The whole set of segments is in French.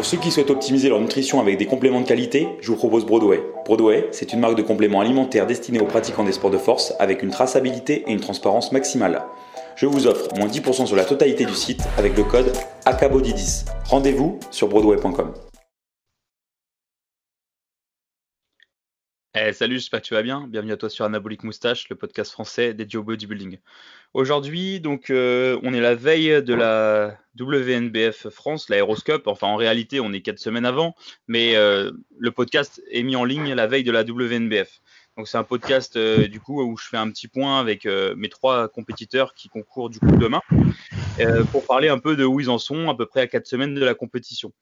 Pour ceux qui souhaitent optimiser leur nutrition avec des compléments de qualité, je vous propose Broadway. Broadway, c'est une marque de compléments alimentaires destinée aux pratiquants des sports de force avec une traçabilité et une transparence maximale. Je vous offre moins 10% sur la totalité du site avec le code ACABODY10. Rendez-vous sur broadway.com. Eh, salut, j'espère que tu vas bien. Bienvenue à toi sur Anabolic Moustache, le podcast français dédié au bodybuilding. Aujourd'hui, donc, euh, on est la veille de la WNBF France, l'Aéroscope. Enfin, en réalité, on est quatre semaines avant, mais euh, le podcast est mis en ligne la veille de la WNBF. Donc, c'est un podcast euh, du coup où je fais un petit point avec mes trois compétiteurs qui concourent du coup demain pour parler un peu de où ils en sont à peu près à quatre semaines de la compétition.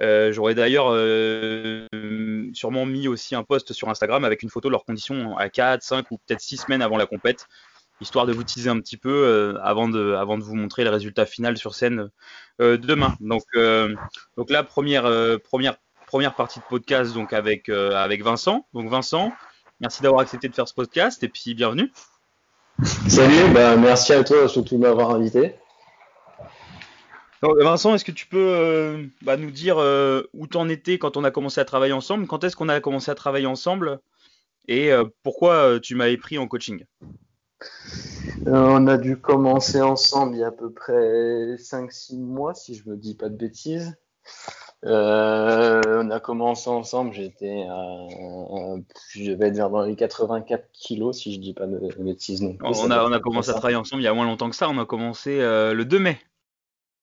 J'aurais d'ailleurs sûrement mis aussi un post sur Instagram avec une photo de leurs conditions à 4, 5 ou peut-être 6 semaines avant la compète, histoire de vous teaser un petit peu euh, avant, de, avant de vous montrer le résultat final sur scène demain. Donc, donc là, première partie de podcast donc avec, avec Vincent. Donc Vincent, merci d'avoir accepté de faire ce podcast et puis bienvenue. Salut, bah, merci à toi surtout de m'avoir invité. Vincent, est-ce que tu peux euh, bah, nous dire euh, où t'en étais quand on a commencé à travailler ensemble? Quand est-ce qu'on a commencé à travailler ensemble? Et euh, pourquoi tu m'avais pris en coaching? On a dû commencer ensemble il y a à peu près 5-6 mois, si je me dis pas de bêtises. on a commencé ensemble, j'étais je vais être dans les 84 kilos, si je dis pas de, bêtises. on, a, on a commencé à travailler ensemble il y a moins longtemps que ça, on a commencé le 2 mai.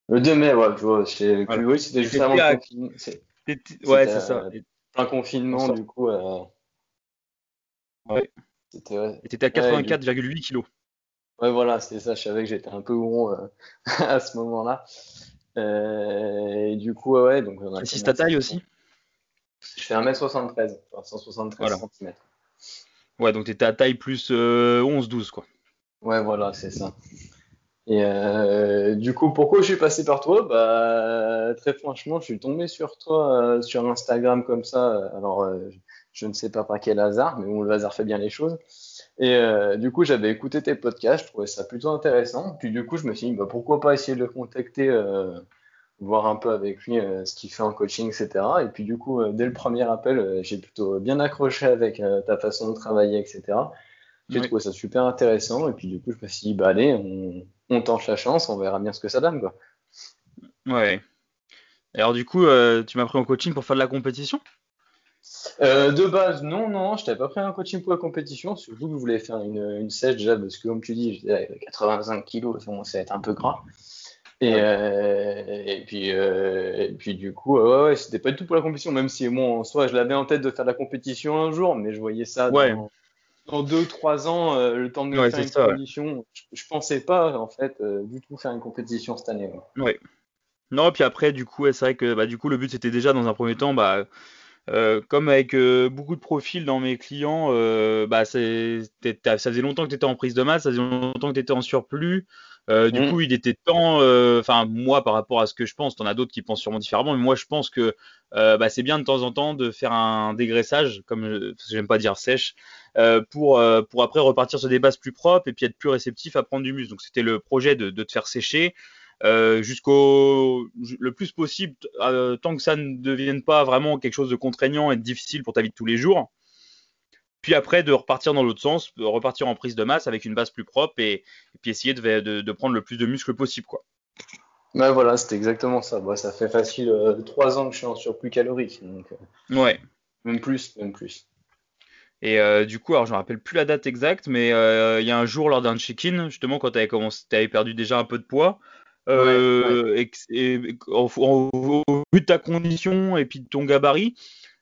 Le 2 mai, ouais, je vois. Oui, c'était juste avant le confinement. Ouais, c'est ça. Un confinement, du coup. Euh... Ouais. T'étais à 84,8 kg. Ouais, voilà, c'est ça. Je savais que j'étais un peu rond euh, à ce moment-là. Euh, et du coup, ouais, donc. On a ta taille aussi Je fais 1m73, 173 cm. Ouais, donc t'étais à taille plus 11-12, euh, quoi. Ouais, voilà, c'est ça. Et euh, du coup, pourquoi je suis passé par toi? Bah, très franchement, je suis tombé sur toi euh, sur Instagram comme ça. Alors, euh, je ne sais pas par quel hasard, mais bon, le hasard fait bien les choses. Et du coup, j'avais écouté tes podcasts, je trouvais ça plutôt intéressant. Puis du coup, je me suis dit, bah, pourquoi pas essayer de le contacter, voir un peu avec lui ce qu'il fait en coaching, etc. Et puis du coup, dès le premier appel, j'ai plutôt bien accroché avec ta façon de travailler, etc. J'ai trouvé ça super intéressant. Et puis du coup, je me suis dit, bah allez, on, on tente la chance, on verra bien ce que ça donne. Quoi. Ouais. Alors du coup, euh, tu m'as pris en coaching pour faire de la compétition? Euh, de base, non, non, je t'avais pas pris en coaching pour la compétition, surtout que je voulais faire une, une sèche déjà, parce que comme tu dis, j'étais 85 kilos, ça va être un peu gras. Et, euh, et, puis, et puis du coup, ouais, ouais, c'était pas du tout pour la compétition, même si moi en soi je l'avais en tête de faire de la compétition un jour, mais je voyais ça ouais dans deux trois ans, euh, le temps de faire une compétition, je, pensais pas en fait euh, du tout faire une compétition cette année. Ouais. Non, puis après, du coup, c'est vrai que bah, du coup, le but c'était déjà dans un premier temps, bah, euh, comme avec beaucoup de profils dans mes clients, bah, ça faisait longtemps que tu étais en prise de masse, ça faisait longtemps que tu étais en surplus. Euh, du mmh. coup, il était temps, euh, enfin moi par rapport à ce que je pense, t'en as d'autres qui pensent sûrement différemment, mais moi je pense que euh, bah, c'est bien de temps en temps de faire un dégraissage, comme j'aime pas dire sèche, pour pour après repartir sur des bases plus propres et puis être plus réceptif à prendre du muscle. Donc c'était le projet de, de te faire sécher. jusqu'au le plus possible tant que ça ne devienne pas vraiment quelque chose de contraignant et de difficile pour ta vie de tous les jours puis après, de repartir dans l'autre sens, repartir en prise de masse avec une base plus propre et, puis essayer de, de, prendre le plus de muscles possible. Quoi. Ouais, voilà, c'est exactement ça. ça fait facile euh, trois ans que je suis en surplus calorique. Donc, euh, ouais. Même plus, même plus. Et euh, du coup, alors je me rappelle plus la date exacte, mais il y a un jour lors d'un check-in, justement, quand tu avais, avais, perdu déjà un peu de poids, Et, au, vu de ta condition et puis de ton gabarit,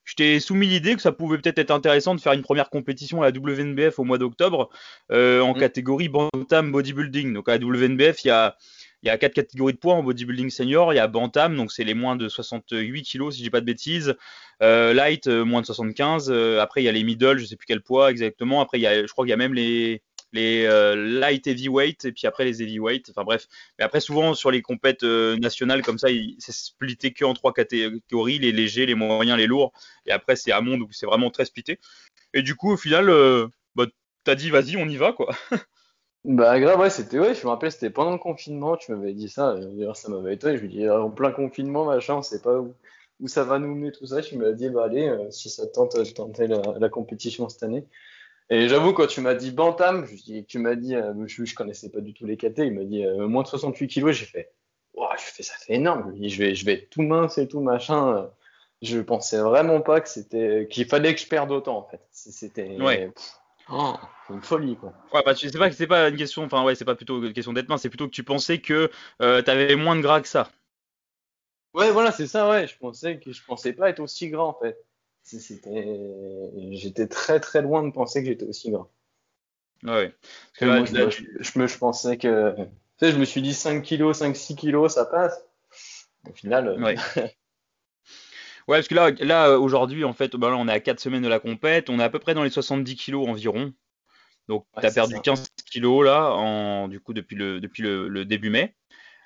je t'ai soumis l'idée que ça pouvait peut-être être intéressant de faire une première compétition à la WNBF au mois d'octobre euh, en mm. catégorie Bantam Bodybuilding. Donc à la WNBF, il y a, il y a quatre catégories de poids en bodybuilding senior. Il y a Bantam, donc c'est les moins de 68 kilos si je dis pas de bêtises. Euh, light, euh, moins de 75. après, il y a les middle, je sais plus quel poids exactement. Après, il y a, je crois qu'il y a même les les euh, light heavyweight et puis après les heavyweight. Enfin bref. Mais après, souvent sur les compètes euh, nationales comme ça, c'est splitté que en trois catégories les légers, les moyens, les lourds. Et après, c'est un monde où c'est vraiment très splitté. Et du coup, au final, euh, bah, t'as dit vas-y, on y va quoi. Bah grave, ouais, c'était ouais, je me rappelle, c'était pendant le confinement, tu m'avais dit ça, ça m'avait étonné, je lui dis en plein confinement, machin, on sait pas où, ça va nous mener tout ça. Je me dit, bah allez, si ça tente, je tentais la, compétition cette année. Et j'avoue, quand tu m'as dit Bantam, je, tu m'as dit, euh, je, je connaissais pas du tout les KT, il m'a dit euh, moins de 68 kilos, j'ai fait, wow, je fais, ça fait énorme. Je vais, je vais être tout mince et tout machin. Je pensais vraiment pas que c'était, qu'il fallait que je perde autant en fait. C'était, ouais. Oh, une folie quoi. Ouais, bah, c'est pas c'est pas une question, enfin ouais, c'est pas plutôt une question d'être mince, c'est plutôt que tu pensais que euh, tu avais moins de gras que ça. Ouais, voilà, c'est ça, ouais. Je pensais que je pensais pas être aussi gras en fait. C'était, j'étais très très loin de penser que j'étais aussi gras. Ouais. Parce que je, me, je pensais que, tu sais, je me suis dit 5 kilos, 5-6 kilos, ça passe. Au final. Euh, ouais. Ouais, parce que là, là aujourd'hui, en fait, bah on est à 4 semaines de la compète, on est à peu près dans les 70 kilos environ. Donc, tu as perdu 15 kilos là, en, du coup, depuis le, depuis le, début mai.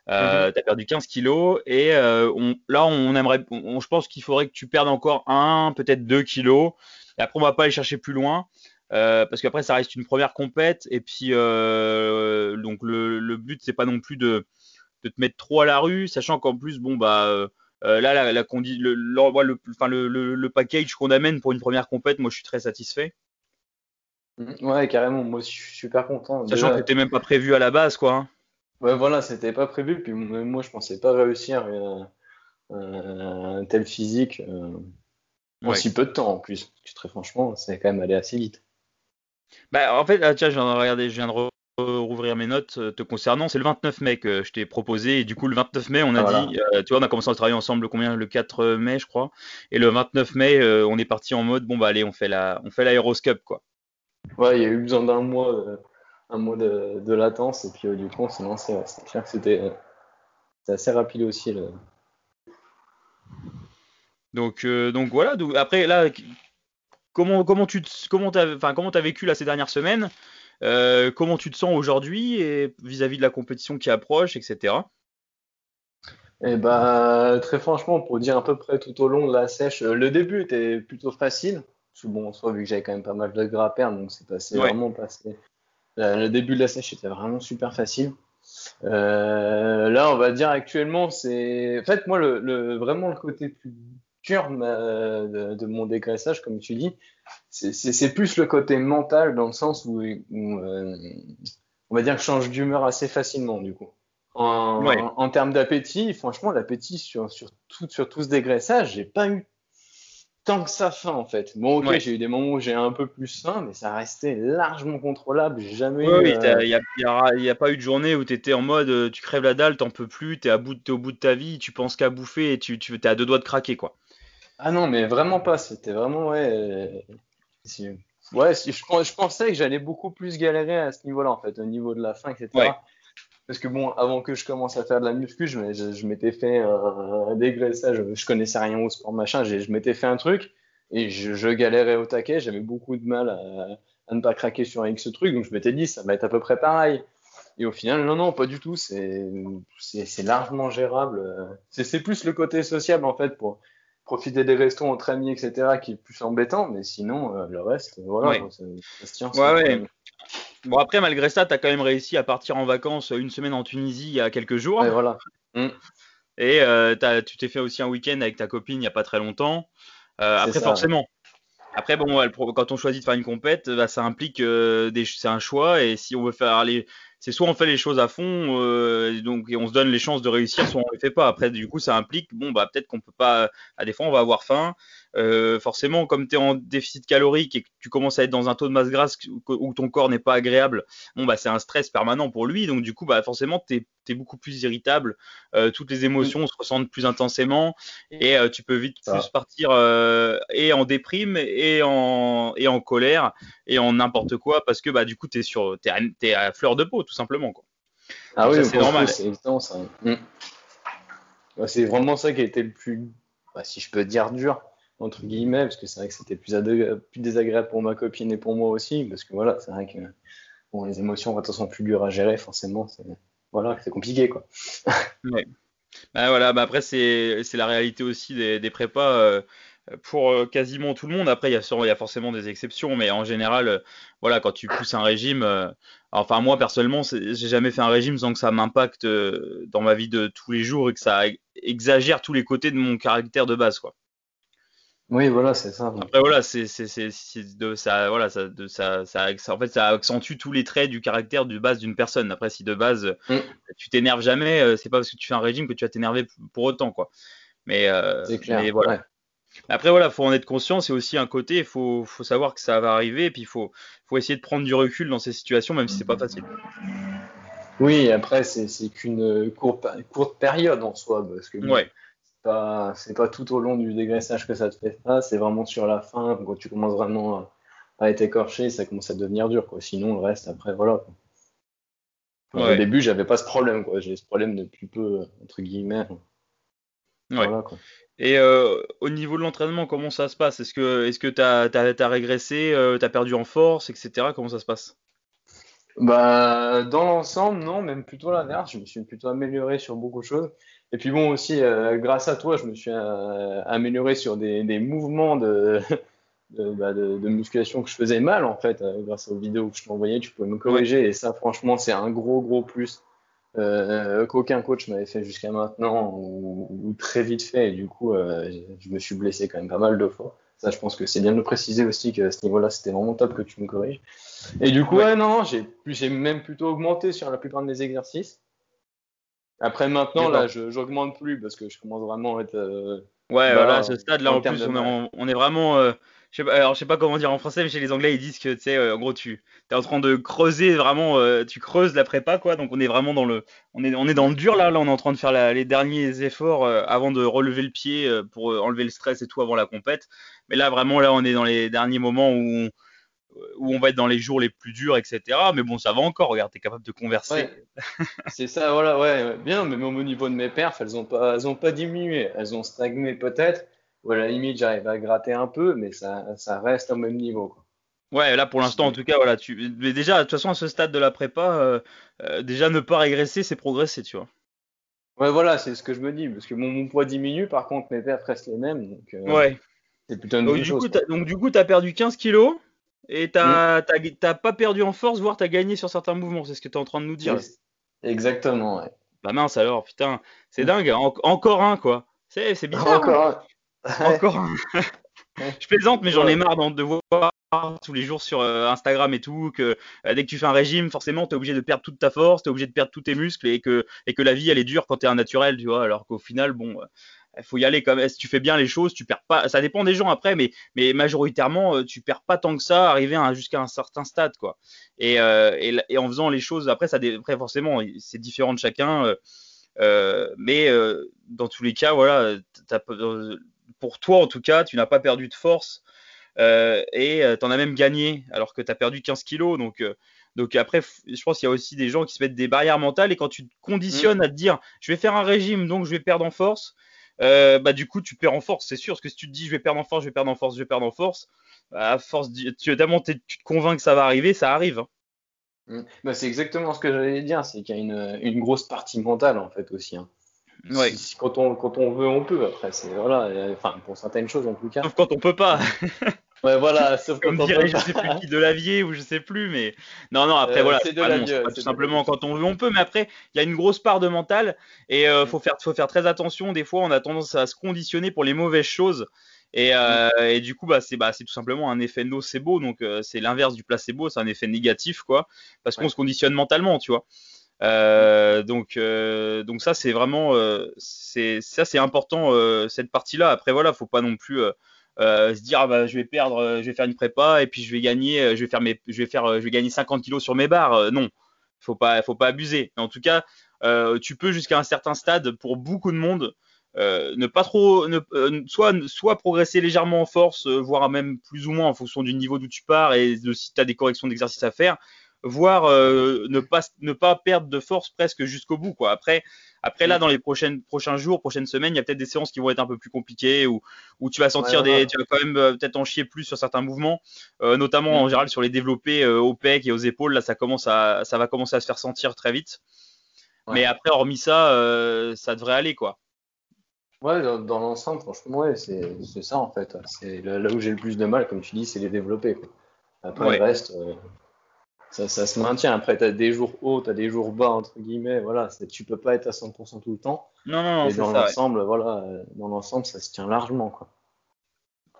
Euh, mhm. Tu as perdu 15 kilos et euh, on, là, on aimerait, je pense qu'il faudrait que tu perdes encore un, peut-être 2 kilos. Et après, on va pas aller chercher plus loin. Euh, parce qu'après ça reste une première compète et puis euh, donc le, le but c'est pas non plus de, de, te mettre trop à la rue sachant qu'en plus bon bah là, la, la le, le, enfin, le, le, package qu'on amène pour une première compète, moi je suis très satisfait. Mm, ouais, carrément, moi je suis super content. Sachant que c'était même pas prévu à la base, quoi. Ouais, voilà, c'était pas prévu, puis moi je pensais pas réussir euh, un tel physique euh, en si peu de temps en plus. très franchement, c'est quand même allé assez vite. Bah, en fait, ah, tiens, je viens de regarder, je viens de rouvrir mes notes euh, te concernant. C'est le 29 mai que je t'ai proposé. Et du coup, le 29 mai, on a dit, euh, tu vois, on a commencé à travailler ensemble combien? Le 4 mai, je crois. Et le 29 mai, euh, on est parti en mode, bon, bah allez, on fait la, on fait l'aéroscope, quoi. Ouais, il y a eu besoin d'un mois, un mois de, latence. Et puis, du coup, on s'est lancé. c'est clair que c'était assez rapide aussi. Donc, donc voilà. Donc, après, là, comment, comment tu comment as, enfin, comment as vécu là, ces dernières semaines euh, comment tu te sens aujourd'hui et vis-à-vis de la compétition qui approche, etc. Eh ben, très franchement, pour dire à peu près tout au long de la sèche, euh, le début était plutôt facile. Bon, soit vu que j'avais quand même pas mal de gras donc c'est passé vraiment passé. Le début de la sèche était vraiment super facile. Euh, là, on va dire actuellement, c'est. En fait, moi, le, vraiment le côté plus euh, de, mon dégraissage, comme tu dis, c'est plus le côté mental dans le sens où, euh, on va dire que je change d'humeur assez facilement du coup. En, termes d'appétit, franchement, l'appétit sur, sur, tout, sur tout ce dégraissage, j'ai pas eu tant que ça faim en fait. Bon, ok, j'ai eu des moments où j'ai un peu plus faim, mais ça restait largement contrôlable. Jamais. Oui, il n'y a, pas eu de journée où tu étais en mode tu crèves la dalle, t'en peux plus, t'es, à bout, es au bout de ta vie, tu penses qu'à bouffer et tu, tu es à deux doigts de craquer quoi. Ah non, mais vraiment pas. C'était vraiment, ouais. Euh, ouais, je, je, pensais que j'allais beaucoup plus galérer à ce niveau-là, en fait, au niveau de la fin, etc. Parce que bon, avant que je commence à faire de la muscu, je, je, m'étais fait un, dégraissage. Je connaissais rien au sport, machin. Je m'étais fait un truc et je, galérais au taquet. J'avais beaucoup de mal à, ne pas craquer sur un X truc. Donc je m'étais dit, ça va être à peu près pareil. Et au final, non, non, pas du tout. C'est largement gérable. C'est plus le côté sociable, en fait, pour profiter des restos entre amis, etc., qui est plus embêtant, mais sinon, euh, le reste, voilà, ça, se tient. Ouais, Bon, après, malgré ça, tu as quand même réussi à partir en vacances une semaine en Tunisie il y a quelques jours. Et voilà. Mm. Et euh, tu t'es fait aussi un week-end avec ta copine il n'y a pas très longtemps. Euh, après, forcément. Après, bon, quand on choisit de faire une compète, bah, ça implique des, c'est un choix. Et si on veut faire aller c'est soit on fait les choses à fond, euh, donc et on se donne les chances de réussir, soit on les fait pas. Après, du coup, ça implique, bon, bah peut-être qu'on peut pas. À des fois, on va avoir faim. Euh, forcément, comme tu es en déficit calorique et que tu commences à être dans un taux de masse grasse où ton corps n'est pas agréable, bon, bah c'est un stress permanent pour lui. Donc, du coup, bah forcément, tu es, beaucoup plus irritable. Euh, toutes les émotions se ressentent plus intensément et euh, tu peux vite plus partir et en déprime et en, et en colère et en n'importe quoi parce que bah du coup, tu es, sur, es, à fleur de peau tout simplement. Quoi. Ah oui, c'est normal. C'est ça. Mm. C'est vraiment ça qui a été le plus, bah, si je peux dire, dur entre guillemets, parce que c'est vrai que c'était plus, désagréable pour ma copine et pour moi aussi, parce que voilà, c'est vrai que bon, les émotions, de toute façon, plus dures à gérer, forcément, c'est compliqué, quoi. Bah voilà, bah après c'est la réalité aussi des, prépas euh, pour euh, quasiment tout le monde. Après il y a forcément des exceptions, mais en général, euh, voilà, quand tu pousses un régime, enfin moi personnellement, j'ai jamais fait un régime sans que ça m'impacte dans ma vie de tous les jours et que ça exagère tous les côtés de mon caractère de base, quoi. Oui, voilà, c'est ça. Après, voilà, c'est, c'est, c'est, de, ça, voilà, ça, de, ça, ça, en fait, ça accentue tous les traits du caractère de base d'une personne. Après, si de base, mm. tu t'énerves jamais, euh, c'est pas parce que tu fais un régime que tu vas t'énerver pour autant, quoi. Mais, euh, c'est clair. Mais voilà. Après, voilà, faut en être conscient. C'est aussi un côté, il faut, faut savoir que ça va arriver, et puis il faut, faut essayer de prendre du recul dans ces situations, même si c'est pas facile. Oui, après, c'est, c'est qu'une courte, courte période en soi, parce que. Ouais pas, c'est pas tout au long du dégraissage que ça te fait ça, c'est vraiment sur la fin, quand tu commences vraiment à, être écorché, ça commence à devenir dur, quoi. Sinon, le reste, après, voilà. Au début, j'avais pas ce problème, quoi. J'ai ce problème depuis peu, entre guillemets. Voilà, quoi. Et euh, au niveau de l'entraînement, comment ça se passe? Est-ce que est-ce que t'as as, régressé, euh, t'as perdu en force, etc. Comment ça se passe? Bah dans l'ensemble, non, même plutôt l'inverse. Je me suis plutôt amélioré sur beaucoup de choses. Et puis bon aussi, euh, grâce à toi, je me suis euh, amélioré sur des, des mouvements de, bah, de, musculation que je faisais mal en fait, euh, grâce aux vidéos que je t'envoyais, tu pouvais me corriger et ça franchement c'est un gros gros plus euh, qu'aucun coach m'avait fait jusqu'à maintenant ou, très vite fait et du coup je me suis blessé quand même pas mal de fois. Ça je pense que c'est bien de préciser aussi que à ce niveau-là c'était vraiment top que tu me corriges. Et du coup ouais, non, j'ai même plutôt augmenté sur la plupart de mes exercices. Après, maintenant, là, je j'augmente plus parce que je commence vraiment à être. Euh, ouais, voilà, à ce stade-là, en, plus, on est, on est, vraiment. Euh, je sais pas, alors, je sais pas comment dire en français, mais chez les Anglais, ils disent que, tu sais, euh, en gros, tu es en train de creuser vraiment, tu creuses la prépa, quoi. Donc, on est vraiment dans le, on est, on est dans le dur, là. Là, on est en train de faire les derniers efforts avant de relever le pied pour enlever le stress et tout avant la compète. Mais là, vraiment, là, on est dans les derniers moments où où on va être dans les jours les plus durs, etc. Mais bon, ça va encore. Regarde, t'es capable de converser. c'est ça, voilà, ouais, bien. Mais même au niveau de mes perfs, elles ont pas, elles ont pas diminué. Elles ont stagné peut-être. Ou à la limite, j'arrive à gratter un peu, mais ça, ça reste au même niveau. Quoi. Ouais, là pour l'instant, en tout cas, voilà. Tu... Mais déjà, de toute façon, à ce stade de la prépa, euh, euh, déjà ne pas régresser, c'est progresser, tu vois. Ouais, voilà, c'est ce que je me dis, parce que mon, poids diminue, par contre, mes perfs restent les mêmes. Donc, euh, ouais. C'est plutôt une donc, du chose, coup, donc, du coup, tu as perdu 15 kilos. Et t'as mmh. pas perdu en force, voire t'as gagné sur certains mouvements. C'est ce que t'es en train de nous dire. Exactement, ouais. Bah mince alors, putain, c'est mmh. dingue. encore un, quoi. C'est bizarre. Encore hein. un. Encore un. Je plaisante, mais j'en ai marre de voir tous les jours sur euh, Instagram et tout que euh, dès que tu fais un régime, forcément, t'es obligé de perdre toute ta force, t'es obligé de perdre tous tes muscles et que, et que la vie, elle est dure quand t'es un naturel, tu vois. Alors qu'au final, bon, il faut y aller comme si tu fais bien les choses, tu perds pas. Ça dépend des gens après, mais mais majoritairement, euh, tu perds pas tant que ça, arriver jusqu'à un certain stade, quoi. Et, euh, et, et, en faisant les choses, après, ça après forcément, c'est différent de chacun. Euh, mais euh, dans tous les cas, voilà, pour toi en tout cas, tu n'as pas perdu de force et tu en as même gagné alors que tu as perdu 15 kilos. Donc donc après, je pense qu'il y a aussi des gens qui se mettent des barrières mentales et quand tu te conditionnes mmh. à te dire, je vais faire un régime, donc je vais perdre en force, euh, bah du coup tu perds en force, c'est sûr. Parce que si tu te dis je vais perdre en force, je vais perdre en force, je vais perdre en force, bah, à force, tu, tu te convaincs que ça va arriver, ça arrive. Hein. Mmh. Bah, c'est exactement ce que j'allais dire, c'est qu'il y a une, une, grosse partie mentale en fait aussi. Hein. Ouais. quand, on, quand on veut, on peut. Après, c'est voilà, enfin pour certaines choses en tout cas. Sauf quand on peut pas. Ouais, voilà, sauf Comme dirait, je sais plus qui, de l'avier ou je sais plus, mais non, non, après, euh, voilà, c'est pas, tout simplement quand on veut, on peut, mais après, il y a une grosse part de mental et euh, mm. faut faire, faut faire très attention. Des fois, on a tendance à se conditionner pour les mauvaises choses. Et, euh, mm. et du coup, bah, c'est bah, tout simplement un effet nocebo, donc euh, c'est l'inverse du placebo, c'est un effet négatif, quoi, parce qu'on se conditionne mentalement, tu vois. Euh, donc, donc ça c'est vraiment, c'est ça c'est important cette partie-là. Après voilà, faut pas non plus euh, se dire ah bah, je vais perdre, euh, je vais faire une prépa et puis je vais gagner, euh, je vais faire mes, je vais faire, je vais gagner 50 kilos sur mes barres. non, faut pas, faut pas abuser. en tout cas, tu peux jusqu'à un certain stade pour beaucoup de monde. ne pas trop, ne, soit, soit progresser légèrement en force, voire même plus ou moins en fonction du niveau d'où tu pars et de si tu as des corrections d'exercice à faire, voire ne pas ne pas perdre de force presque jusqu'au bout quoi. Après après là, dans les prochaines, prochains jours, prochaines semaines, il y a peut-être des séances qui vont être un peu plus compliquées ou où tu vas sentir des, tu vas quand même euh, peut-être en chier plus sur certains mouvements, euh, notamment en mm. général sur les développés euh, au pec et aux épaules. Là, ça commence à, ça va commencer à se faire sentir très vite. Mais après, hormis ça, euh, ça devrait aller, quoi. Ouais, dans, l'ensemble, franchement, ouais, c'est ça en fait. C'est là, où j'ai le plus de mal, comme tu dis, c'est les développer. Quoi. Après, le reste, euh, ça, ça, se maintient. Après, tu as des jours hauts, tu as des jours bas, entre guillemets. Voilà, tu peux pas être à 100% tout le temps. Non, non, non. Et dans l'ensemble, voilà, dans l'ensemble, ça se tient largement. Quoi.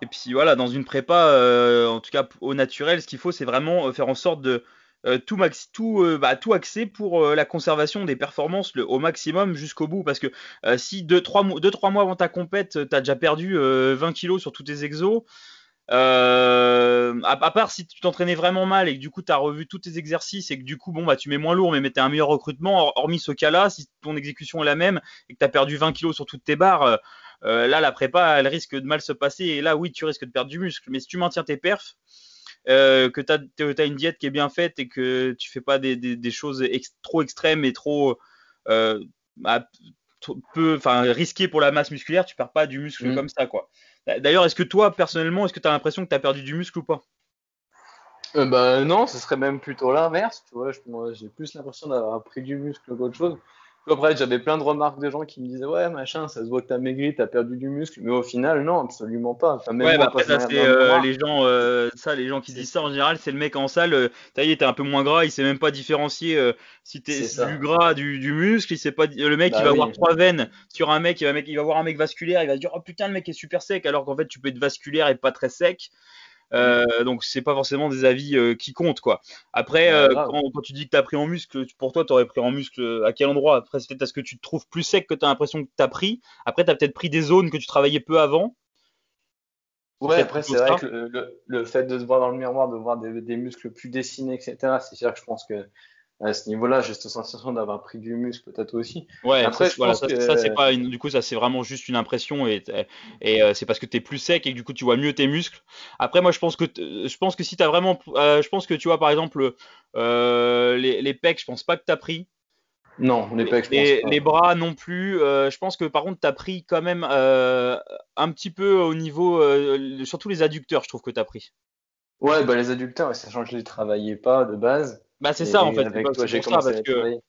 Et puis voilà, dans une prépa, euh, en tout cas au naturel, ce qu'il faut, c'est vraiment faire en sorte de euh, tout, max, tout, euh, bah, tout axé pour euh, la conservation des performances le, au maximum jusqu'au bout. Parce que si 2-3 mois avant ta compète, tu as déjà perdu 20 kilos sur tous tes exos, à, part si tu t'entraînais vraiment mal et que du coup tu as revu tous tes exercices et que du coup bon bah tu mets moins lourd mais tu un meilleur recrutement, hormis ce cas-là, si ton exécution est la même et que tu as perdu 20 kilos sur toutes tes barres, là la prépa elle risque de mal se passer et là oui tu risques de perdre du muscle. Mais si tu maintiens tes perfs, euh, que tu as, une diète qui est bien faite et que tu fais pas des, choses trop extrêmes et trop euh, peu, enfin risquées pour la masse musculaire, tu perds pas du muscle mm. comme ça quoi. D'ailleurs, est-ce que toi personnellement, est-ce que tu as l'impression que tu as perdu du muscle ou pas? Euh, bah, non, ce serait même plutôt l'inverse, tu vois, j'ai plus l'impression d'avoir pris du muscle qu'autre chose. Après, j'avais plein de remarques de gens qui me disaient Ouais, machin, ça se voit que t'as maigri, t'as perdu du muscle. Mais au final, non, absolument pas. ouais, bah après, ça, c'est euh, les gens, euh, ça, les gens qui disent ça en général, c'est le mec en salle, euh, t'as t'es un peu moins gras, il sait même pas différencier si t'es du gras, du, du, muscle. Il sait pas, le mec, il bah va voir trois veines sur un mec il, va, il va voir un mec vasculaire, il va se dire Oh putain, le mec est super sec, alors qu'en fait, tu peux être vasculaire et pas très sec. Euh, donc c'est pas forcément des avis euh, qui comptent quoi. Après, euh, quand, tu dis que tu as pris en muscle, pour toi tu aurais pris en muscle à quel endroit? Après c'est peut-être parce que tu te trouves plus sec que tu as l'impression que tu as pris. Après tu as peut-être pris des zones que tu travaillais peu avant. Ouais, après c'est vrai que le, fait de se voir dans le miroir, de voir des, des muscles plus dessinés, etc. C'est sûr que je pense que à ce niveau-là, j'ai cette sensation d'avoir pris du muscle peut-être aussi. Ouais, après, ça, ça, c'est pas du coup ça c'est vraiment juste une impression et, et euh, c'est parce que tu es plus sec et que du coup tu vois mieux tes muscles. Après moi je pense que je pense que si tu as vraiment euh, je pense que tu vois par exemple euh, les, les pecs, je pense pas que tu as pris. Non, les pecs, je les, les bras non plus. je pense que par contre, tu as pris quand même un petit peu au niveau, surtout les adducteurs, je trouve que tu as pris. Ouais, bah, les adducteurs, sachant que je les travaillais pas de base. Bah c'est ça en fait. Avec toi, j'ai commencé parce que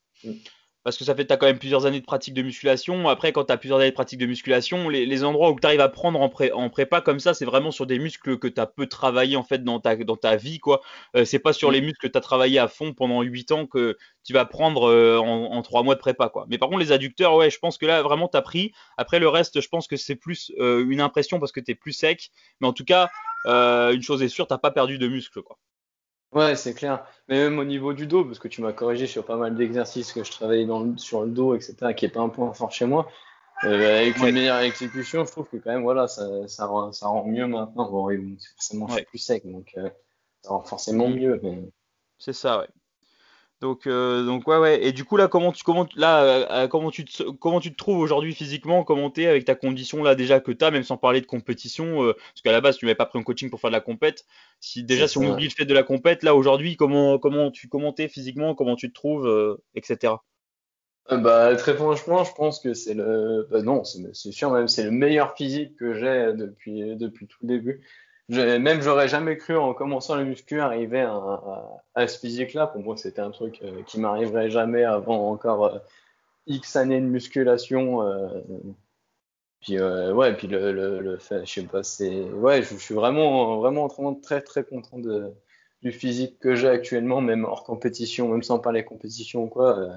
parce que ça fait tu as quand même plusieurs années de pratique de musculation. Après, quand tu as plusieurs années de pratique de musculation, les, les endroits où tu arrives à prendre en, pré, en prépa comme ça, c'est vraiment sur des muscles que tu as peu travaillé en fait dans ta, dans ta vie. quoi. Euh, c'est pas sur mm. les muscles que tu as travaillé à fond pendant 8 ans que tu vas prendre euh, en, en 3 mois de prépa. quoi. Mais par contre, les adducteurs, ouais, je pense que là, vraiment, tu as pris. Après, le reste, je pense que c'est plus euh, une impression parce que tu es plus sec. Mais en tout cas, une chose est sûre, tu pas perdu de muscles. quoi. Ouais, c'est clair. Mais même au niveau du dos, parce que tu m'as corrigé sur pas mal d'exercices que je travaillais dans sur le dos, etc., qui est pas un point fort chez moi. Euh, avec une meilleure exécution, je trouve que quand même, voilà, ça, ça, rend, ça rend mieux maintenant. Bon, forcément, je suis plus sec, donc euh, ça rend forcément mieux. Mais... C'est ça, ouais. Donc, euh, donc ouais, ouais. Et du coup là, comment tu, comment, là, euh, comment tu, te, comment tu te trouves aujourd'hui physiquement? Comment t'es avec ta condition là déjà que t'as, même sans parler de compétition euh, Parce qu'à la base, tu m'avais pas pris un coaching pour faire de la compète. Si déjà, si on oublie le fait de la compète, là aujourd'hui, comment, comment tu, comment t'es physiquement? Comment tu te trouves, etc. Bah très franchement, je pense que c'est le, bah, non, c'est sûr même, c'est le meilleur physique que j'ai depuis depuis tout le début même j'aurais jamais cru en commençant la muscu arriver à, ce physique-là. Pour moi, c'était un truc euh, qui m'arriverait jamais avant encore euh, X années de musculation. Euh, puis ouais, puis le, le, fait, je sais pas, c'est ouais, je, suis vraiment vraiment très très content de, du physique que j'ai actuellement, même hors compétition, même sans parler compétition quoi.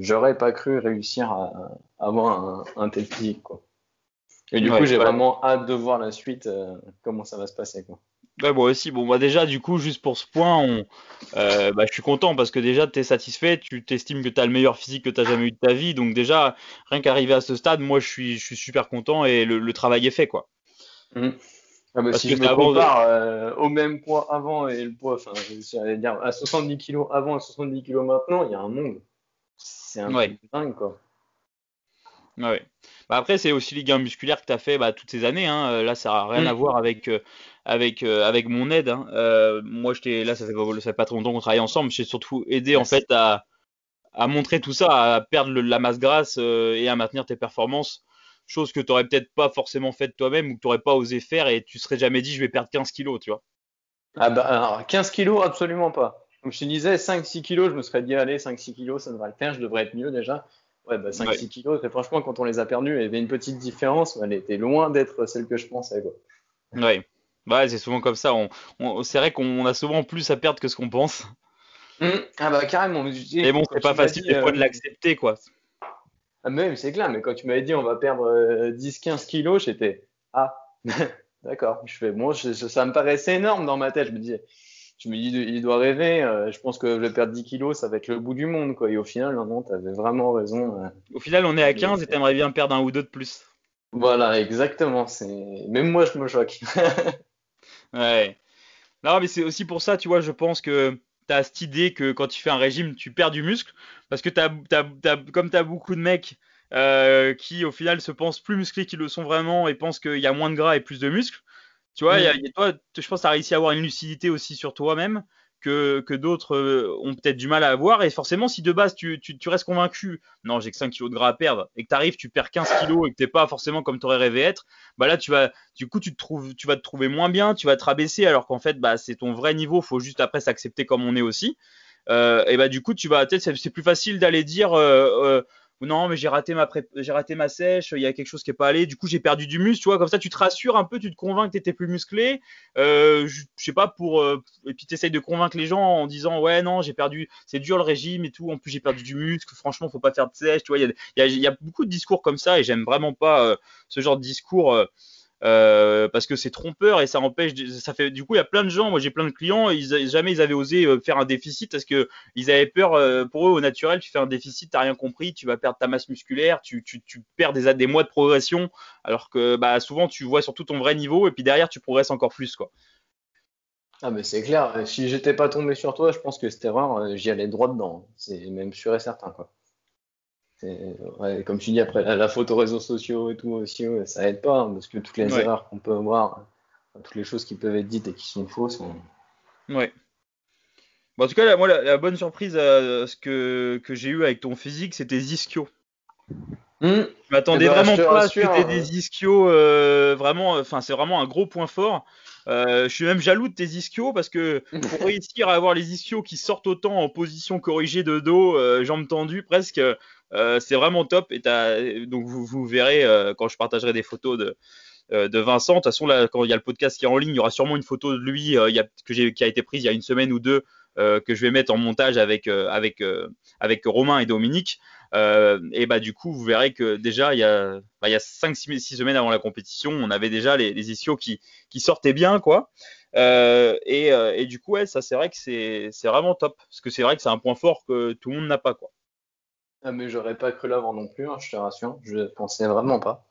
J'aurais pas cru réussir à, avoir un, un tel physique quoi. Et du coup, j'ai vraiment hâte de voir la suite, euh, comment ça va se passer. Quoi. Ouais, moi aussi. Bon, bah déjà, du coup, juste pour ce point, on, euh, bah, je suis content parce que déjà, tu es satisfait, tu t'estimes que tu as le meilleur physique que tu as jamais eu de ta vie. Donc déjà, rien qu'arriver à ce stade, moi, je suis, je suis super content et le, travail est fait. quoi. Mmh. Ah bah, si je me compare euh, au même poids avant et le poids, enfin, dire à 70 kg avant et 70 kg maintenant, il y a un monde. C'est un truc dingue, quoi. Ouais. Bah après, c'est aussi les gains musculaires que tu as fait bah, toutes ces années. Hein. Euh, là, ça n'a rien mm. à voir avec, euh, avec, euh, avec mon aide. Hein. moi, là, ça fait, ça fait pas trop longtemps qu'on travaille ensemble. J'ai surtout aidé en fait à, à montrer tout ça, à perdre la masse grasse et à maintenir tes performances. Chose que tu n'aurais peut-être pas forcément fait toi-même ou que tu n'aurais pas osé faire et tu serais jamais dit je vais perdre 15 kilos, tu vois. Ah bah, alors, 15 kilos, absolument pas. comme je te disais, 5-6 kilos, je me serais dit, allez, 5-6 kilos, ça devrait le faire, je devrais être mieux déjà. Ouais, bah 5-6 kilos, et franchement, quand on les a perdus, il y avait une petite différence, elle était loin d'être celle que je pensais. Quoi. Ouais, bah, c'est souvent comme ça. On, c'est vrai qu'on a souvent plus à perdre que ce qu'on pense. Mmh. Ah bah carrément. Mais bon, c'est pas facile des fois de euh, l'accepter, quoi. Ah, mais c'est clair, mais quand tu m'avais dit on va perdre 10-15 euh, kilos, j'étais ah d'accord. Je fais bon, ça me paraissait énorme dans ma tête. Je me disais, je me dis il doit rêver. Euh, je pense que je vais perdre 10 kilos, ça va être le bout du monde quoi. Et au final, non, non, t'avais vraiment raison. Euh. Au final, on est à 15 et t'aimerais bien perdre un ou deux de plus. Voilà, exactement. C'est même moi je me choque. ouais. Non, mais c'est aussi pour ça, tu vois, je pense que tu as cette idée que quand tu fais un régime, tu perds du muscle. Parce que as, as, comme tu as beaucoup de mecs euh, qui, au final, se pensent plus musclés qu'ils le sont vraiment et pensent qu'il y a moins de gras et plus de muscles. Tu vois, y a, toi, je pense que tu as réussi à avoir une lucidité aussi sur toi-même que, que d'autres euh, ont peut-être du mal à avoir. Et forcément, si de base tu, tu, tu restes convaincu, non, j'ai que 5 kilos de gras à perdre, et que tu arrives, tu perds 15 kilos et que t'es pas forcément comme tu aurais rêvé être, bah là, tu vas, du coup, tu te trouves, tu vas te trouver moins bien, tu vas te rabaisser, alors qu'en fait, bah, c'est ton vrai niveau, faut juste après s'accepter comme on est aussi. Euh, et bah, du coup, tu vas, peut-être, c'est plus facile d'aller dire, euh, euh non mais j'ai raté ma j'ai raté ma sèche, il y a quelque chose qui est pas allé, du coup j'ai perdu du muscle, tu vois, comme ça tu te rassures un peu, tu te convaincs que tu étais plus musclé, euh, je, sais pas pour euh, et puis tu essayes de convaincre les gens en disant ouais non j'ai perdu, c'est dur le régime et tout, en plus j'ai perdu du muscle, franchement faut pas faire de sèche, tu vois, il y a, y a, beaucoup de discours comme ça et j'aime vraiment pas euh, ce genre de discours. Euh, parce que c'est trompeur et ça empêche. Ça fait du coup il y a plein de gens. Moi j'ai plein de clients. Ils, jamais ils avaient osé euh, faire un déficit parce que ils avaient peur. Euh, pour eux au naturel, tu fais un déficit, t'as rien compris, tu vas perdre ta masse musculaire, tu, tu, tu perds des, des mois de progression, alors que bah souvent tu vois surtout ton vrai niveau et puis derrière tu progresses encore plus quoi. Ah mais c'est clair. Si j'étais pas tombé sur toi, je pense que cette erreur, j'y allais droit dedans. C'est même sûr et certain quoi. Ouais, comme tu dis, après la, photo réseaux sociaux et tout aussi, ça aide pas, hein, parce que toutes les erreurs qu'on peut avoir, toutes les choses qui peuvent être dites et qui sont fausses. Ouais. Bon, en tout cas, la, moi, la, bonne surprise euh, ce que, que j'ai eu avec ton physique, c'était ischio. Mmh. Je m'attendais eh ben, vraiment pas à ce que tu des hein. ischios, euh, vraiment, enfin, c'est vraiment un gros point fort. Euh, je suis même jaloux de tes ischios parce que pour réussir à avoir les ischios qui sortent autant en position corrigée de dos, euh, jambes tendues presque, euh, c'est vraiment top. Et donc vous, vous verrez quand je partagerai des photos de, de Vincent. De toute façon, là, quand il y a le podcast qui est en ligne, il y aura sûrement une photo de lui il y a, que j'ai, qui a été prise il y a une semaine ou deux que je vais mettre en montage avec avec avec Romain et Dominique. et bah du coup, vous verrez que déjà il y a bah, il y a 5 6, semaines avant la compétition, on avait déjà les, les ischios qui qui sortaient bien quoi. et, et du coup, ouais, ça c'est vrai que c'est c'est vraiment top parce que c'est vrai que c'est un point fort que tout le monde n'a pas quoi. Ah, mais j'aurais pas cru l'avant non plus, hein, je te rassure. Je pensais vraiment pas.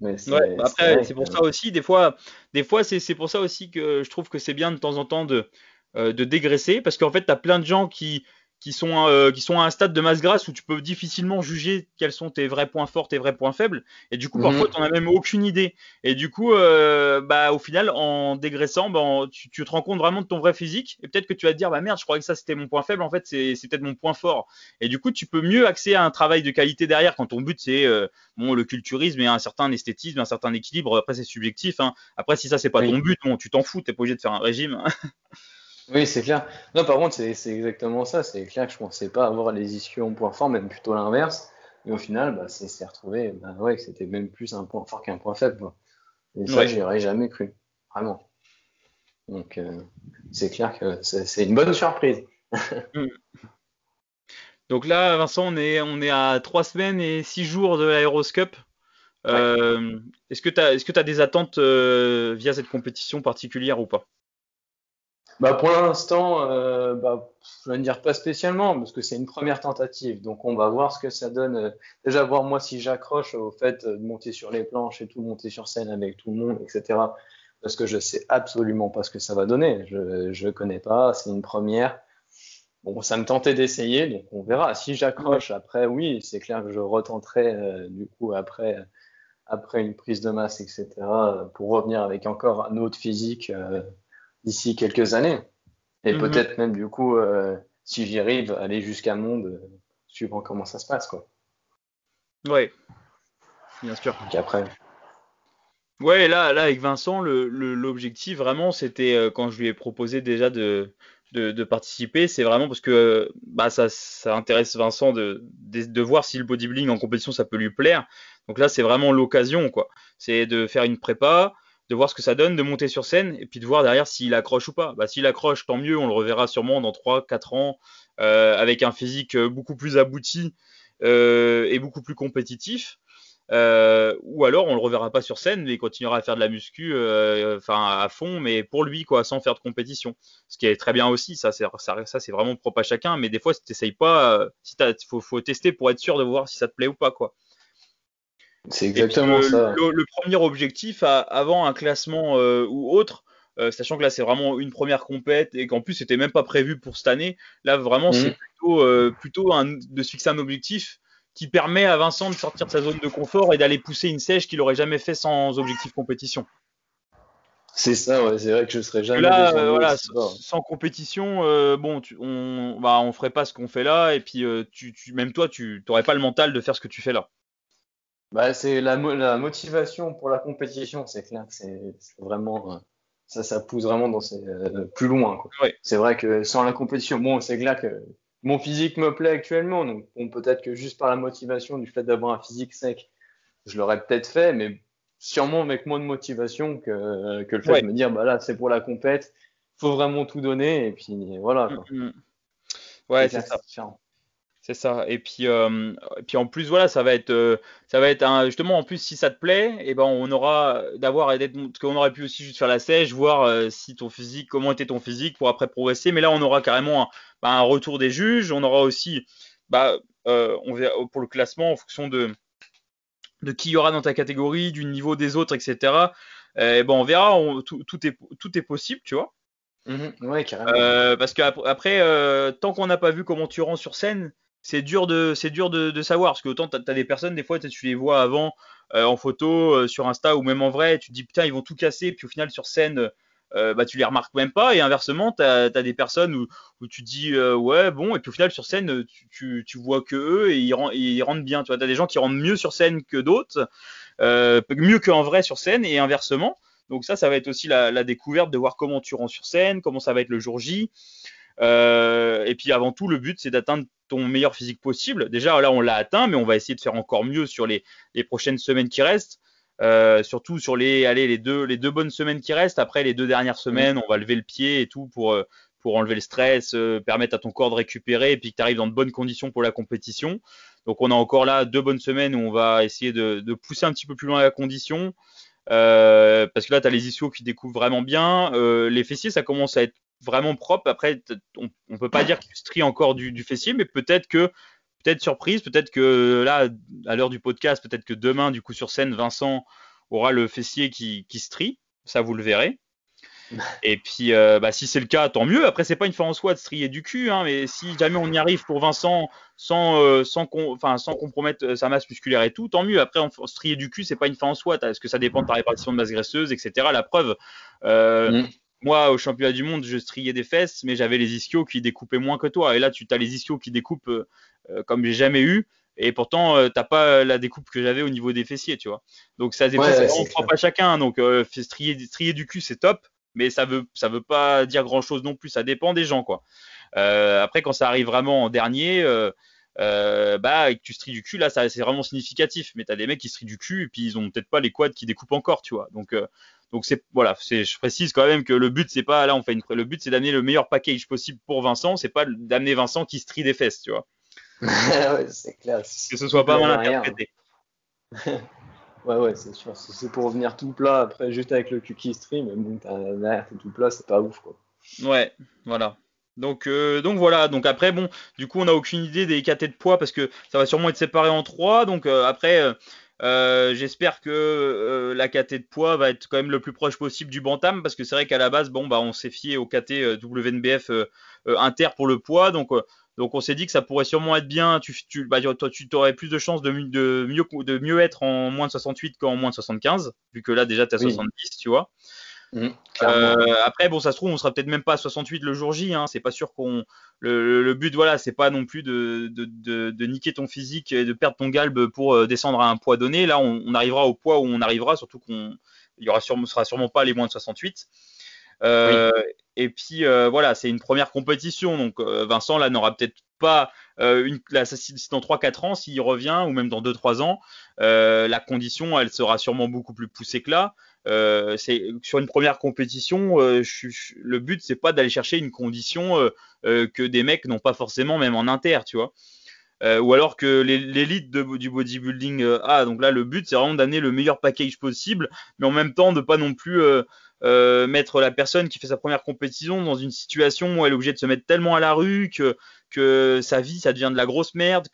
Mais ouais, bah après, c'est pour ça aussi, des fois, des fois c'est pour ça aussi que je trouve que c'est bien de temps en temps de, euh, de dégraisser, parce qu'en fait, tu as plein de gens qui, qui sont, euh, qui sont à un stade de masse grasse où tu peux difficilement juger quels sont tes vrais points forts, tes vrais points faibles. Et du coup, mhm. parfois, tu n'en as même aucune idée. Et du coup, euh, bah, au final, en dégraissant, bah, tu, tu, te rends compte vraiment de ton vrai physique. Et peut-être que tu vas te dire, bah merde, je croyais que ça c'était mon point faible. En fait, c'est peut-être mon point fort. Et du coup, tu peux mieux accéder à un travail de qualité derrière quand ton but c'est euh, bon, le culturisme et un certain esthétisme, un certain équilibre. Après, c'est subjectif. Hein. Après, si ça c'est pas ton but, bon, tu t'en fous, t'es pas obligé de faire un régime. Oui, c'est clair. Non, par contre, c'est exactement ça. C'est clair que je pensais pas avoir les issues en point fort, même plutôt l'inverse. Et au final, bah, c'est retrouvé bah, ouais, que c'était même plus un point fort qu'un point faible. Et ça, j'y aurais jamais cru. Vraiment. Donc, euh, c'est clair que c'est une bonne surprise. Mm. Donc là, Vincent, on est, on est à trois semaines et six jours de l'Aéroscope. Euh, Est-ce que tu as, est as, des attentes euh, via cette compétition particulière ou pas? Bah pour l'instant, euh, bah, je vais dire pas spécialement, parce que c'est une première tentative. Donc on va voir ce que ça donne. Euh, déjà voir moi si j'accroche au fait de monter sur les planches et tout, monter sur scène avec tout le monde, etc. Parce que je sais absolument pas ce que ça va donner. Je je connais pas, c'est une première. Bon, ça me tentait d'essayer, donc on verra. Si j'accroche après, oui, c'est clair que je retenterai euh, du coup après après une prise de masse, etc. pour revenir avec encore un autre physique. Euh, d'ici quelques années. Et mhm. peut-être même du coup, euh, si j'y arrive, aller jusqu'à monde, euh, suivant comment ça se passe, quoi. Ouais, bien sûr. Donc après. Ouais, là, là avec Vincent, l'objectif le, vraiment, c'était euh, quand je lui ai proposé déjà de, de, participer, c'est vraiment parce que bah, ça, ça intéresse Vincent de, de, voir si le bodybuilding en compétition ça peut lui plaire. Donc là, c'est vraiment l'occasion, quoi. C'est de faire une prépa, de voir ce que ça donne, de monter sur scène et puis de voir derrière s'il accroche ou pas. Bah, s'il accroche, tant mieux, on le reverra sûrement dans 3-4 ans euh, avec un physique beaucoup plus abouti euh, et beaucoup plus compétitif. Euh, ou alors on le reverra pas sur scène, mais il continuera à faire de la muscu, euh, enfin à fond, mais pour lui quoi, sans faire de compétition. Ce qui est très bien aussi, ça c'est ça, c'est vraiment propre à chacun, mais des fois si t'essayes pas, euh, si faut, faut tester pour être sûr de voir si ça te plaît ou pas quoi. C'est exactement le, ça. Le, premier objectif avant un classement ou autre, sachant que là c'est vraiment une première compète et qu'en plus c'était même pas prévu pour cette année, là vraiment c'est mhm. plutôt plutôt un, de se fixer un objectif qui permet à Vincent de sortir de sa zone de confort et d'aller pousser une sèche qu'il aurait jamais fait sans objectif compétition. C'est ça, ouais, c'est vrai que je serais jamais. Là, euh, voilà, sans, compétition, euh, bon, on, bah, on ferait pas ce qu'on fait là, et puis euh, tu, même toi, tu n'aurais pas le mental de faire ce que tu fais là. Bah, c'est la, la, motivation pour la compétition, c'est clair, c'est vraiment ça, ça pousse vraiment dans ces, plus loin. C'est vrai que sans la compétition, bon, c'est clair que mon physique me plaît actuellement. Donc, peut-être que juste par la motivation du fait d'avoir un physique sec, je l'aurais peut-être fait, mais sûrement avec moins de motivation que, que le fait de me dire, bah là, c'est pour la compète, faut vraiment tout donner, et puis voilà. Quoi. Mm, mm. Ouais, c'est ça. C'est ça. Et puis, euh, et puis en plus, voilà, ça va être, euh, ça va être un, justement, en plus, si ça te plaît, et eh ben, on aura d'avoir, qu'on aurait pu aussi juste faire la sèche, voir euh, si ton physique, comment était ton physique pour après progresser. Mais là, on aura carrément un, bah, un retour des juges. On aura aussi, bah, on verra pour le classement en fonction de, de qui y aura dans ta catégorie, du niveau des autres, etc. Et ben, on verra. tout, tout, est, tout est possible, tu vois. Mmh carrément. parce qu'après, tant qu'on n'a pas vu comment tu rends sur scène, c'est dur de savoir parce que autant t'as as des personnes des fois tu les vois avant euh, en photo euh, sur Insta ou même en vrai tu te dis putain ils vont tout casser puis au final sur scène euh, bah tu les remarques même pas et inversement t'as as des personnes où, où tu dis ouais bon et puis au final sur scène tu, tu, tu vois que eux et ils, ils rentrent bien tu t'as des gens qui rentrent mieux sur scène que d'autres mieux qu'en vrai sur scène et inversement. Donc ça ça va être aussi la, la découverte de voir comment tu rentres sur scène comment ça va être le jour J euh, et puis avant tout, le but, c'est d'atteindre ton meilleur physique possible. Déjà, là, on l'a atteint, mais on va essayer de faire encore mieux sur les, les prochaines semaines qui restent. Euh, surtout sur les, allez, les, deux, les deux bonnes semaines qui restent. Après, les deux dernières semaines, on va lever le pied et tout pour, euh, pour enlever le stress, euh, permettre à ton corps de récupérer et puis que tu arrives dans de bonnes conditions pour la compétition. Donc, on a encore là deux bonnes semaines où on va essayer de, de pousser un petit peu plus loin la condition. Euh, parce que là, tu as les ischios qui découvrent vraiment bien. Euh, les fessiers, ça commence à être vraiment propre. Après, on, on peut pas dire qu'il strie encore du, fessier, mais peut-être que, peut-être surprise, peut-être que là, à l'heure du podcast, peut-être que demain, du coup, sur scène, Vincent aura le fessier qui, qui strie. Ça, vous le verrez. Et puis, euh, bah, si c'est le cas, tant mieux. Après, c'est pas une fin en soi de strier du cul, hein, mais si jamais on y arrive pour Vincent sans, euh, sans, enfin, sans compromettre euh, sa masse musculaire et tout, tant mieux. Après, on, strier du cul, c'est pas une fin en soi, parce que ça dépend de ta répartition de masse graisseuse, etc. La preuve, euh, mm. Moi, au championnat du monde, je striais des fesses, mais j'avais les ischios qui découpaient moins que toi. Et là, tu as les ischios qui découpent comme j'ai jamais eu. Et pourtant, euh, t'as pas la découpe que j'avais au niveau des fessiers, tu vois. Donc ça dépend, ouais, on prend pas chacun. Donc strier, strier du cul, c'est top, mais ça veut ça veut pas dire grand chose non plus. Ça dépend des gens, quoi. après, quand ça arrive vraiment en dernier, bah, et que tu stries du cul, là, ça, c'est vraiment significatif. Mais t'as des mecs qui strient du cul et puis ils ont peut-être pas les quads qui découpent encore, tu vois. Donc, donc c'est voilà, c'est je précise quand même que le but c'est pas là on fait une le but c'est d'amener le meilleur package possible pour Vincent, c'est pas d'amener Vincent qui strie des fesses, tu vois. ouais, c'est clair. Que ce soit pas mal interprété. ouais ouais, c'est sûr, c'est pour revenir tout plat après juste avec le qui strie mais bon derrière t'es tout plat, c'est pas ouf quoi. Ouais, voilà. Donc, euh, donc voilà. Donc après, bon, du coup, on n'a aucune idée des KT de poids parce que ça va sûrement être séparé en trois. Donc euh, après, euh, j'espère que la KT de poids va être quand même le plus proche possible du bantam parce que c'est vrai qu'à la base, bon, bah, on s'est fié au KT WNBF inter pour le poids, donc donc on s'est dit que ça pourrait sûrement être bien. Tu, tu, bah, toi, tu aurais plus de chances de, de, mieux, de mieux être en moins de 68 qu'en moins de 75, vu que là déjà tu as 70, tu vois. Mmh, euh, après, bon, ça se trouve, on sera peut-être même pas à 68 le jour J. Hein. C'est pas sûr qu'on. Le, le, but, voilà, c'est pas non plus de, de, de, de, niquer ton physique et de perdre ton galbe pour euh, descendre à un poids donné. Là, on, on, arrivera au poids où on arrivera, surtout qu'on il y aura sûrement, sera sûrement pas les moins de 68. Euh, oui. Et puis voilà, c'est une première compétition, donc Vincent là n'aura peut-être pas une, là, dans 3-4 ans, s'il revient, ou même dans 2-3 ans, la condition, elle sera sûrement beaucoup plus poussée que là. Euh, sur une première compétition, euh, le but c'est pas d'aller chercher une condition euh, que des mecs n'ont pas forcément même en inter, tu vois. Ou alors que l'élite du bodybuilding a. Donc là, le but c'est vraiment d'amener le meilleur package possible, mais en même temps de pas non plus mettre la personne qui fait sa première compétition dans une situation où elle est obligée de se mettre tellement à la rue que que sa vie ça devient de la grosse merde,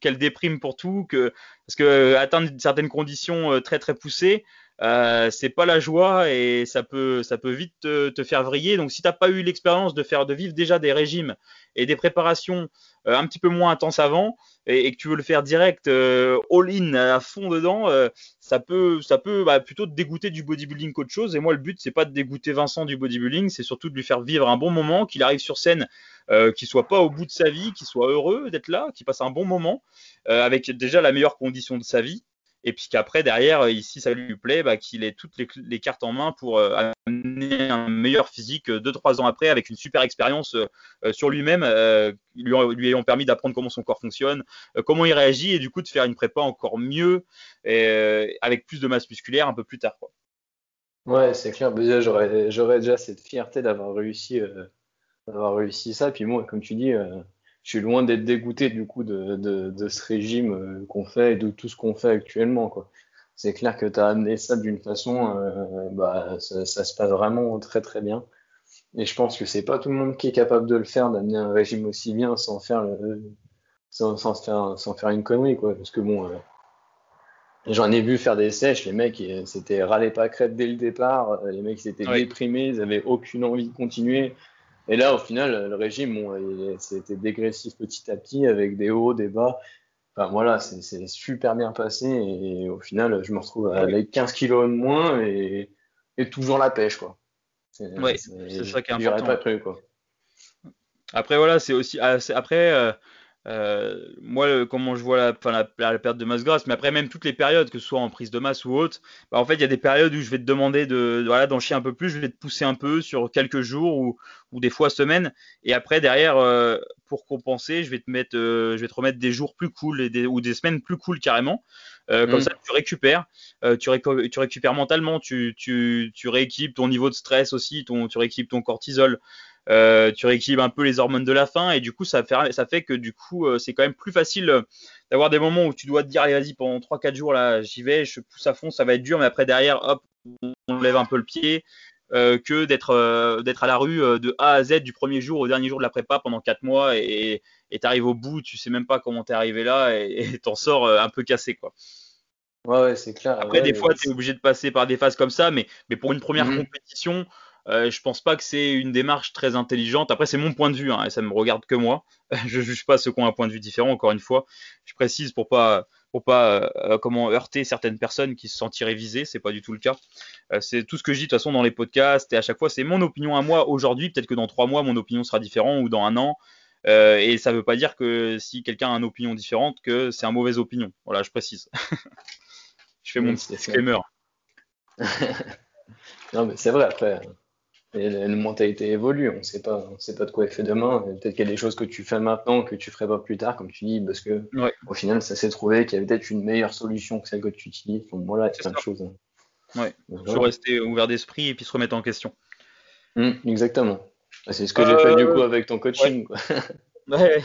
qu'elle déprime pour tout, parce que atteindre certaines conditions très très poussées, euh, c'est pas la joie et ça peut, ça peut vite te, faire vriller. Donc, si t'as pas eu l'expérience de faire, de vivre déjà des régimes et des préparations euh, un petit peu moins intenses avant et, que tu veux le faire direct, euh, all-in à fond dedans, ça peut, ça peut bah, plutôt te dégoûter du bodybuilding qu'autre chose. Et moi, le but, c'est pas de dégoûter Vincent du bodybuilding, c'est surtout de lui faire vivre un bon moment, qu'il arrive sur scène, qu'il soit pas au bout de sa vie, qu'il soit heureux d'être là, qu'il passe un bon moment avec déjà la meilleure condition de sa vie et puis qu'après derrière, ici ça lui plaît, bah, qu'il ait toutes les, cartes en main pour euh, amener un meilleur physique 2 euh, ans après avec une super expérience euh, sur lui-même, lui, ayant permis d'apprendre comment son corps fonctionne, comment il réagit et du coup de faire une prépa encore mieux avec plus de masse musculaire un peu plus tard. Quoi. Ouais, c'est clair. Déjà, j'aurais, j'aurais déjà cette fierté d'avoir réussi, d'avoir réussi ça. Puis moi, comme tu dis je suis loin d'être dégoûté du coup de, de, de ce régime euh, qu'on fait et de tout ce qu'on fait actuellement. Quoi. C'est clair que tu as amené ça d'une façon, euh, bah, ça, ça, se passe vraiment très très bien. Et je pense que c'est pas tout le monde qui est capable de le faire, d'amener un régime aussi bien sans faire le, sans, sans, faire, sans faire une connerie, quoi. Parce que bon, euh, j'en ai vu faire des sèches, les mecs, c'était râler pas crête dès le départ, les mecs, étaient déprimés, ils avaient aucune envie de continuer. Et là, au final, le régime, bon, c'était dégressif petit à petit avec des hauts, des bas. Enfin voilà, c'est super bien passé et au final, je me retrouve avec 15 kilos de moins et, et toujours la pêche, quoi. Oui, c'est ça qui est important. Pas prévu, quoi. Après, voilà, c'est aussi. Ah, après, euh, euh, moi, comment je vois la, la, perte de masse grasse, mais après même toutes les périodes, que ce soit en prise de masse ou autre, bah, en fait, il y a des périodes où je vais te demander de, voilà, d'en chier un peu plus, je vais te pousser un peu sur quelques jours ou, ou des fois semaines, et après derrière, euh, pour compenser, je vais te mettre, euh, je vais te remettre des jours plus cool et des, ou des semaines plus cool carrément. Comme mm. ça, tu récupères, tu, tu, récupères mentalement, tu, tu, tu rééquipes ton niveau de stress aussi, ton, tu rééquipes ton cortisol. Euh, tu rééquilibres un peu les hormones de la faim et du coup ça fait, ça fait que du coup euh, c'est quand même plus facile euh, d'avoir des moments où tu dois te dire allez vas-y pendant 3-4 jours là j'y vais, je pousse à fond, ça va être dur mais après derrière hop on lève un peu le pied que d'être d'être à la rue de A à Z du premier jour au dernier jour de la prépa pendant 4 mois et tu arrives au bout, tu sais même pas comment t'es arrivé là et t'en sors un peu cassé quoi. Ouais, ouais c'est clair. Après, des fois, tu es obligé de passer par des phases comme ça, mais, mais pour une première mhm. compétition, euh, je pense pas que c'est une démarche très intelligente. Après, c'est mon point de vue, hein, et ça me regarde que moi. je juge pas ceux qui ont un point de vue différent. Encore une fois, je précise pour pas pour pas euh, comment heurter certaines personnes qui se sentiraient visées. C'est pas du tout le cas. Euh, c'est tout ce que je dis de toute façon dans les podcasts et à chaque fois, c'est mon opinion à moi aujourd'hui. Peut-être que dans trois mois, mon opinion sera différente ou dans un an. Euh, et ça veut pas dire que si quelqu'un a une opinion différente, que c'est une mauvaise opinion. Voilà, je précise. je fais mon petit disclaimer. non, mais c'est vrai après. Et la, mentalité évolue, on ne sait pas, on sait pas de quoi elle fait demain. Peut-être qu'il y a des choses que tu fais maintenant que tu ferais pas plus tard, comme tu dis, parce que au final, ça s'est trouvé qu'il y avait peut-être une meilleure solution que celle que tu utilises. Donc voilà, a plein de choses. Hein. Ouais. Il faut rester ouvert d'esprit et puis se remettre en question. Mmh, exactement. Bah, c'est ce que j'ai fait du coup avec ton coaching. ouais.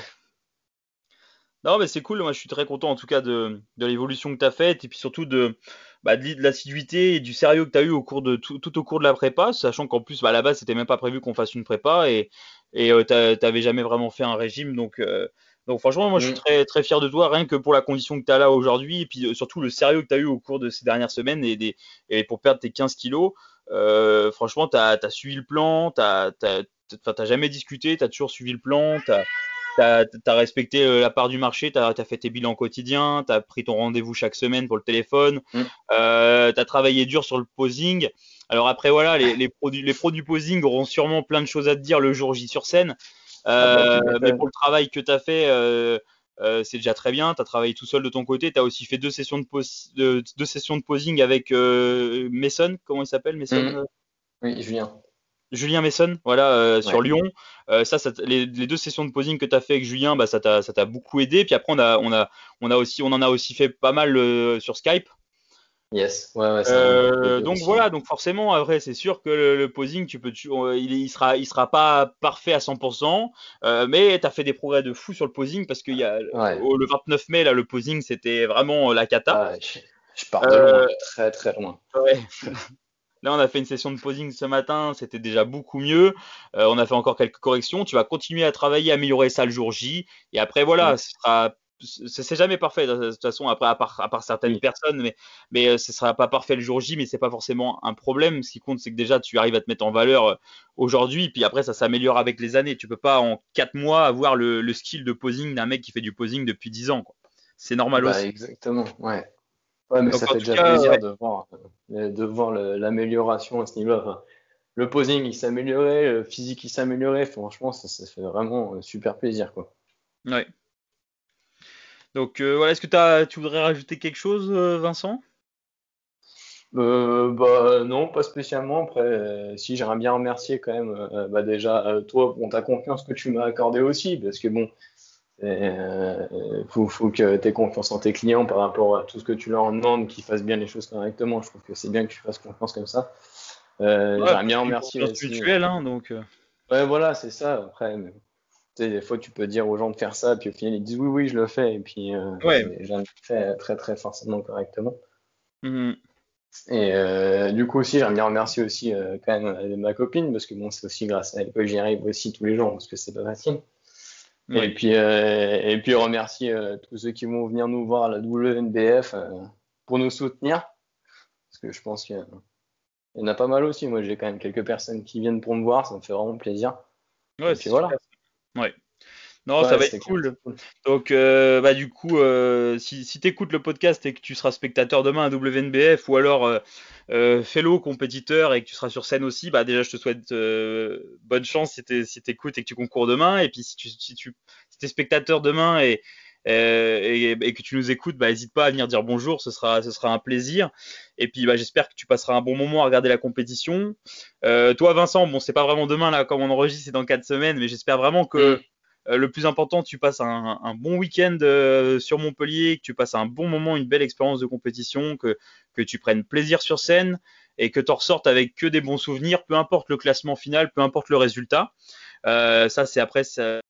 Non, mais c'est cool. Moi, je suis très content en tout cas de, de l'évolution que tu as faite et puis surtout de, bah, de l'assiduité et du sérieux que tu as eu au cours de tout, tout, au cours de la prépa, sachant qu'en plus, bah, à la base, c'était même pas prévu qu'on fasse une prépa et et euh, t'avais jamais vraiment fait un régime. Donc, euh, donc franchement, moi, je suis mm. très, très fier de toi, rien que pour la condition que tu as là aujourd'hui et puis euh, surtout le sérieux que tu as eu au cours de ces dernières semaines et, des, et pour perdre tes 15 kilos. Euh, franchement, tu as, as, suivi le plan, tu n'as jamais discuté, tu as toujours suivi le plan, tu tu as, respecté euh, la part du marché, tu as, fait tes bilans quotidiens, tu as pris ton rendez-vous chaque semaine pour le téléphone, mm. euh, tu as travaillé dur sur le posing. Alors après, voilà, les, les, produits, les produits posing auront sûrement plein de choses à te dire le jour J sur scène. Euh, ah bah, mais pour le travail que tu as fait, euh, euh, c'est déjà très bien. Tu as travaillé tout seul de ton côté. Tu as aussi fait deux sessions de, de, deux sessions de posing avec Mason. Comment il s'appelle, Mason mm. Oui, Julien. Julien Messon, voilà, sur Lyon. ça, les, deux sessions de posing que tu as fait avec Julien, bah, ça t'a beaucoup aidé. Puis après, on a, on a, on a aussi, on en a aussi fait pas mal sur Skype. Yes, ouais, ouais, euh, donc voilà, donc forcément, après, c'est sûr que le, posing, tu peux, il, il, sera, il sera pas parfait à 100%, euh, mais tu as fait des progrès de fou sur le posing parce qu'il y a le 29 mai, là, le posing, c'était vraiment la cata. je, pars de loin, euh, très très loin. Là, on a fait une session de posing ce matin, c'était déjà beaucoup mieux. on a fait encore quelques corrections. Tu vas continuer à travailler, améliorer ça le jour J. Et après, voilà, ce sera c'est jamais parfait de toute façon après à part, à part certaines personnes mais mais euh, ce sera pas parfait le jour J mais c'est pas forcément un problème. Ce qui compte c'est que déjà tu arrives à te mettre en valeur euh, aujourd'hui puis après ça s'améliore avec les années. Tu peux pas en 4 mois avoir le, le skill de posing d'un mec qui fait du posing depuis 10 ans c'est normal bah, aussi. exactement ouais ouais mais ça fait déjà plaisir de voir euh, de voir l'amélioration à ce niveau là le posing il s'améliorait le physique il s'améliorait. Franchement ça, ça fait vraiment super plaisir quoi. Ouais. Donc euh, voilà, est-ce que tu voudrais rajouter quelque chose, euh, Vincent? Euh, bah non, pas spécialement. Après, si j'aimerais bien remercier quand même, bah déjà toi pour ta confiance que tu m'as accordé aussi, parce que bon, il faut, que tu aies confiance en tes clients par rapport à tout ce que tu leur demandes, qu'ils fassent bien les choses correctement. Je trouve que c'est bien que tu fasses confiance comme ça. j'aimerais bien remercier. Aussi, hein, donc. Ouais, voilà, c'est ça. Après, des fois, tu peux dire aux gens de faire ça, puis au final, ils disent oui, oui, je le fais, et puis euh, ouais. le fais très, très forcément correctement. Mm-hmm. Et euh, du coup, aussi, j'aimerais bien remercier aussi euh, quand même ma copine, parce que bon, c'est aussi grâce à elle que j'y arrive aussi tous les jours, parce que c'est pas facile. Et, puis, et puis, remercier tous ceux qui vont venir nous voir à la WNBF pour nous soutenir, parce que je pense qu'il y, en a pas mal aussi. Moi, j'ai quand même quelques personnes qui viennent pour me voir, ça me fait vraiment plaisir. Ouais, c'est voilà. Ouais. Non, ça va être cool. Donc, euh, bah, du coup, euh, si, si tu écoutes le podcast et que tu seras spectateur demain à WNBF ou alors euh, euh, fellow compétiteur et que tu seras sur scène aussi, bah, déjà, je te souhaite bonne chance si tu écoutes et que tu concours demain. Et puis, si tu si tu si es spectateur demain et, et, et, que tu nous écoutes, bah, n'hésite pas à venir dire bonjour, ce sera, ce sera un plaisir. Et puis, bah, j'espère que tu passeras un bon moment à regarder la compétition. toi, Vincent, bon, c'est pas vraiment demain là, comme on enregistre, c'est dans quatre semaines, mais j'espère vraiment que mm. Euh, le plus important, tu passes un, bon week-end euh, sur Montpellier, que tu passes un bon moment, une belle expérience de compétition, que, tu prennes plaisir sur scène et que tu ressortes avec que des bons souvenirs, peu importe le classement final, peu importe le résultat. Euh, ça, c'est après, ça,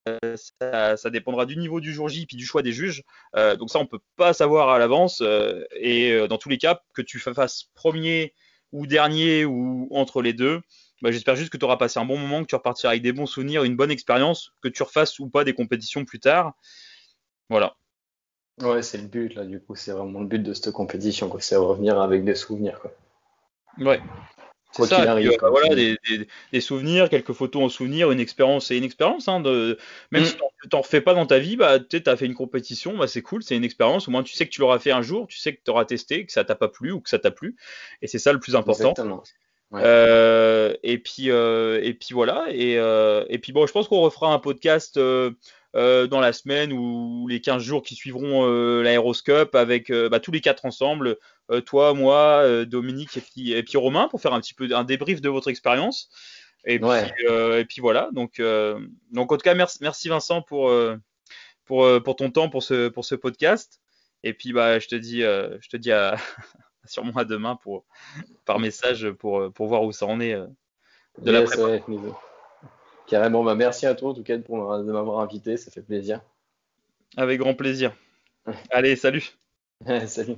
dépendra du niveau du jour J puis du choix des juges. Euh, donc ça, on peut pas savoir à l'avance. Euh, et dans tous les cas, que tu fasses premier ou dernier ou entre les deux, bah, j'espère juste que tu auras passé un bon moment, que tu repartiras avec des bons souvenirs, une bonne expérience, que tu refasses ou pas des compétitions plus tard. Voilà. Ouais, c'est le but là, du coup, c'est vraiment le but de cette compétition, quoi. C'est revenir avec des souvenirs, quoi. Ouais. C'est ça, arrive, euh, voilà, des, des, souvenirs, quelques photos en souvenir, une expérience et une expérience. Hein, de, même mm. si tu t'en refais pas dans ta vie, bah, tu as fait une compétition, bah, c'est cool, c'est une expérience. Au moins, tu sais que tu l'auras fait un jour, tu sais que tu auras testé, que ça t'a pas plu ou que ça t'a plu. Et c'est ça le plus important. Exactement. Euh, et puis euh, et puis voilà et, euh, et puis bon je pense qu'on refera un podcast dans la semaine ou les 15 jours qui suivront l'aéroscope avec bah, tous les quatre ensemble toi moi Dominique et puis et puis Romain pour faire un petit peu un débrief de votre expérience. Et puis et puis voilà donc donc en tout cas merci merci Vincent pour pour pour ton temps pour ce pour ce podcast. Et puis bah je te dis je te dis à sûrement à demain pour, par message pour, pour voir où ça en est euh, de la Carrément, bah, merci à toi en tout cas pour de m'avoir invité, ça fait plaisir. Avec grand plaisir. Allez, salut. salut.